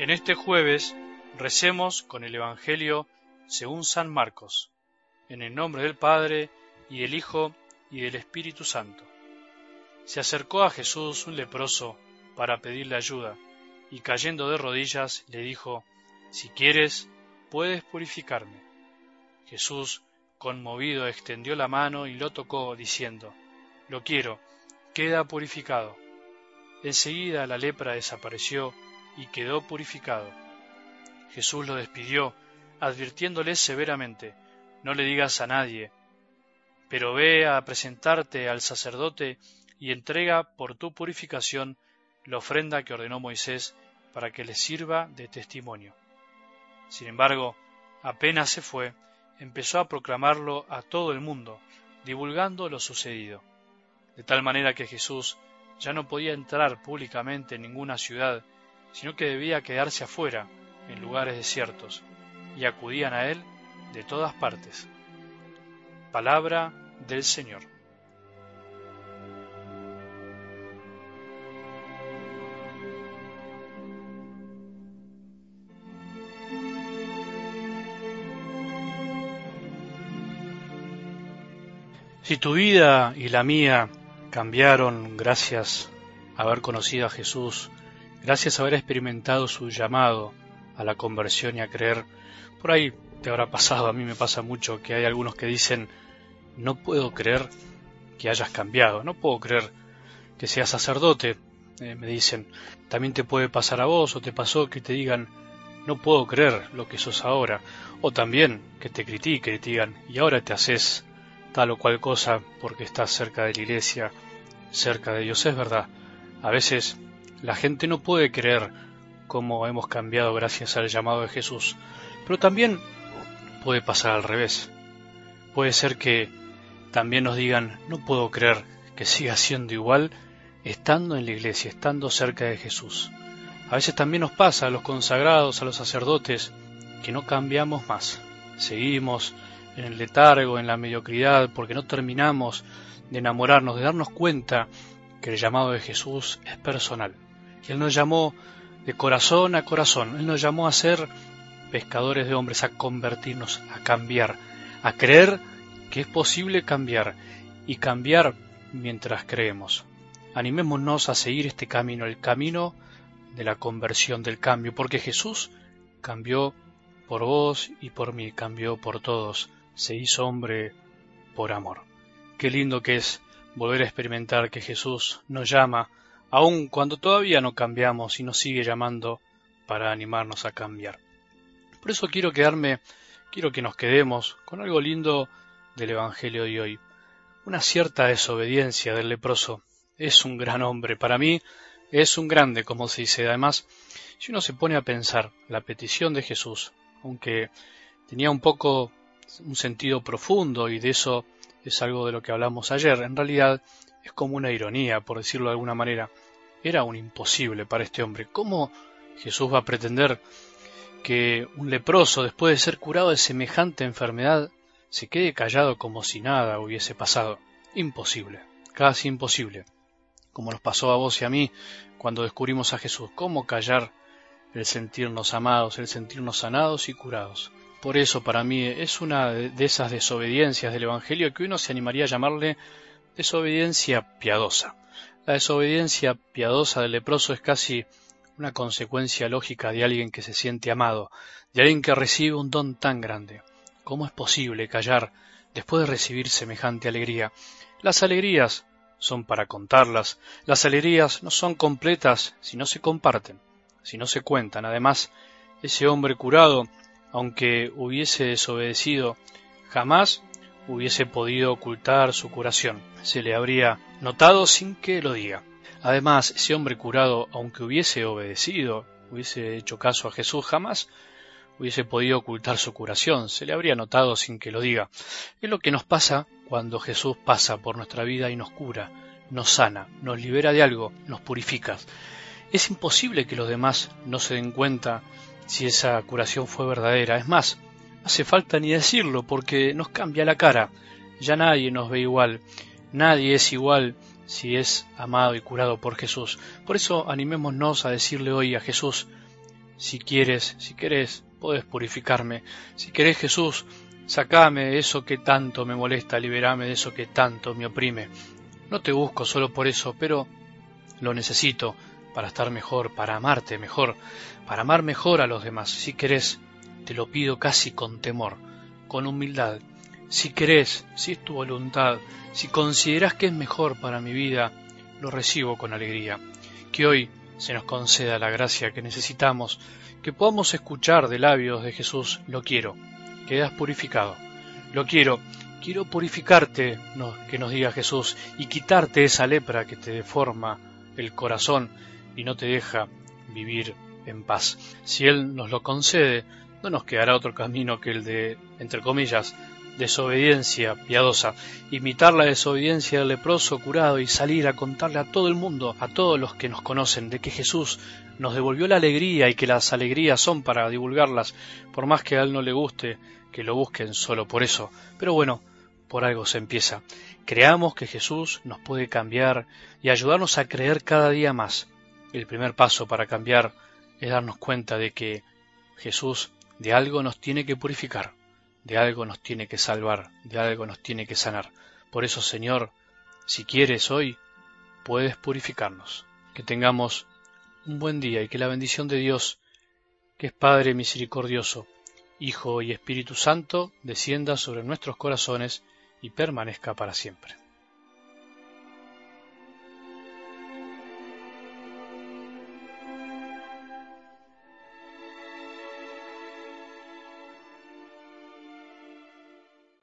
En este jueves recemos con el Evangelio según San Marcos, en el nombre del Padre y del Hijo y del Espíritu Santo. Se acercó a Jesús un leproso para pedirle ayuda, y cayendo de rodillas le dijo, Si quieres, puedes purificarme. Jesús, conmovido, extendió la mano y lo tocó, diciendo, Lo quiero, queda purificado. Enseguida la lepra desapareció y quedó purificado. Jesús lo despidió, advirtiéndole severamente, No le digas a nadie, pero ve a presentarte al sacerdote y entrega por tu purificación la ofrenda que ordenó Moisés para que le sirva de testimonio. Sin embargo, apenas se fue, empezó a proclamarlo a todo el mundo, divulgando lo sucedido, de tal manera que Jesús ya no podía entrar públicamente en ninguna ciudad, sino que debía quedarse afuera, en lugares desiertos, y acudían a él de todas partes. Palabra del Señor. Si tu vida y la mía cambiaron gracias a haber conocido a Jesús, gracias a haber experimentado su llamado a la conversión y a creer, por ahí te habrá pasado, a mí me pasa mucho, que hay algunos que dicen, no puedo creer que hayas cambiado, no puedo creer que seas sacerdote, eh, me dicen, también te puede pasar a vos o te pasó que te digan, no puedo creer lo que sos ahora, o también que te critiquen y te digan, y ahora te haces tal o cual cosa porque estás cerca de la iglesia, cerca de Dios. Es verdad, a veces la gente no puede creer cómo hemos cambiado gracias al llamado de Jesús, pero también puede pasar al revés. Puede ser que también nos digan, no puedo creer que siga siendo igual estando en la iglesia, estando cerca de Jesús. A veces también nos pasa a los consagrados, a los sacerdotes, que no cambiamos más. Seguimos en el letargo, en la mediocridad, porque no terminamos de enamorarnos, de darnos cuenta que el llamado de Jesús es personal. Y Él nos llamó de corazón a corazón, Él nos llamó a ser pescadores de hombres, a convertirnos, a cambiar, a creer que es posible cambiar y cambiar mientras creemos. Animémonos a seguir este camino, el camino de la conversión, del cambio, porque Jesús cambió por vos y por mí, cambió por todos se hizo hombre por amor. Qué lindo que es volver a experimentar que Jesús nos llama, aun cuando todavía no cambiamos y nos sigue llamando para animarnos a cambiar. Por eso quiero quedarme, quiero que nos quedemos con algo lindo del Evangelio de hoy. Una cierta desobediencia del leproso. Es un gran hombre. Para mí es un grande, como se dice. Además, si uno se pone a pensar la petición de Jesús, aunque tenía un poco un sentido profundo y de eso es algo de lo que hablamos ayer. En realidad es como una ironía, por decirlo de alguna manera. Era un imposible para este hombre. ¿Cómo Jesús va a pretender que un leproso, después de ser curado de semejante enfermedad, se quede callado como si nada hubiese pasado? Imposible, casi imposible. Como nos pasó a vos y a mí cuando descubrimos a Jesús. ¿Cómo callar el sentirnos amados, el sentirnos sanados y curados? Por eso para mí es una de esas desobediencias del Evangelio que uno se animaría a llamarle desobediencia piadosa. La desobediencia piadosa del leproso es casi una consecuencia lógica de alguien que se siente amado, de alguien que recibe un don tan grande. ¿Cómo es posible callar después de recibir semejante alegría? Las alegrías son para contarlas, las alegrías no son completas si no se comparten, si no se cuentan. Además, ese hombre curado aunque hubiese desobedecido, jamás hubiese podido ocultar su curación. Se le habría notado sin que lo diga. Además, ese hombre curado, aunque hubiese obedecido, hubiese hecho caso a Jesús, jamás hubiese podido ocultar su curación. Se le habría notado sin que lo diga. Es lo que nos pasa cuando Jesús pasa por nuestra vida y nos cura, nos sana, nos libera de algo, nos purifica. Es imposible que los demás no se den cuenta si esa curación fue verdadera. Es más, hace falta ni decirlo porque nos cambia la cara. Ya nadie nos ve igual. Nadie es igual si es amado y curado por Jesús. Por eso animémonos a decirle hoy a Jesús, Si quieres, si querés, puedes purificarme. Si querés, Jesús, sacame de eso que tanto me molesta, liberame de eso que tanto me oprime. No te busco solo por eso, pero lo necesito para estar mejor, para amarte mejor, para amar mejor a los demás. Si querés, te lo pido casi con temor, con humildad. Si querés, si es tu voluntad, si consideras que es mejor para mi vida, lo recibo con alegría. Que hoy se nos conceda la gracia que necesitamos, que podamos escuchar de labios de Jesús, lo quiero, quedas purificado. Lo quiero, quiero purificarte, que nos diga Jesús, y quitarte esa lepra que te deforma el corazón y no te deja vivir en paz. Si Él nos lo concede, no nos quedará otro camino que el de, entre comillas, desobediencia piadosa, imitar la desobediencia del leproso curado y salir a contarle a todo el mundo, a todos los que nos conocen, de que Jesús nos devolvió la alegría y que las alegrías son para divulgarlas, por más que a él no le guste que lo busquen solo por eso. Pero bueno, por algo se empieza. Creamos que Jesús nos puede cambiar y ayudarnos a creer cada día más. El primer paso para cambiar es darnos cuenta de que Jesús de algo nos tiene que purificar de algo nos tiene que salvar, de algo nos tiene que sanar. Por eso, Señor, si quieres hoy, puedes purificarnos. Que tengamos un buen día y que la bendición de Dios, que es Padre misericordioso, Hijo y Espíritu Santo, descienda sobre nuestros corazones y permanezca para siempre.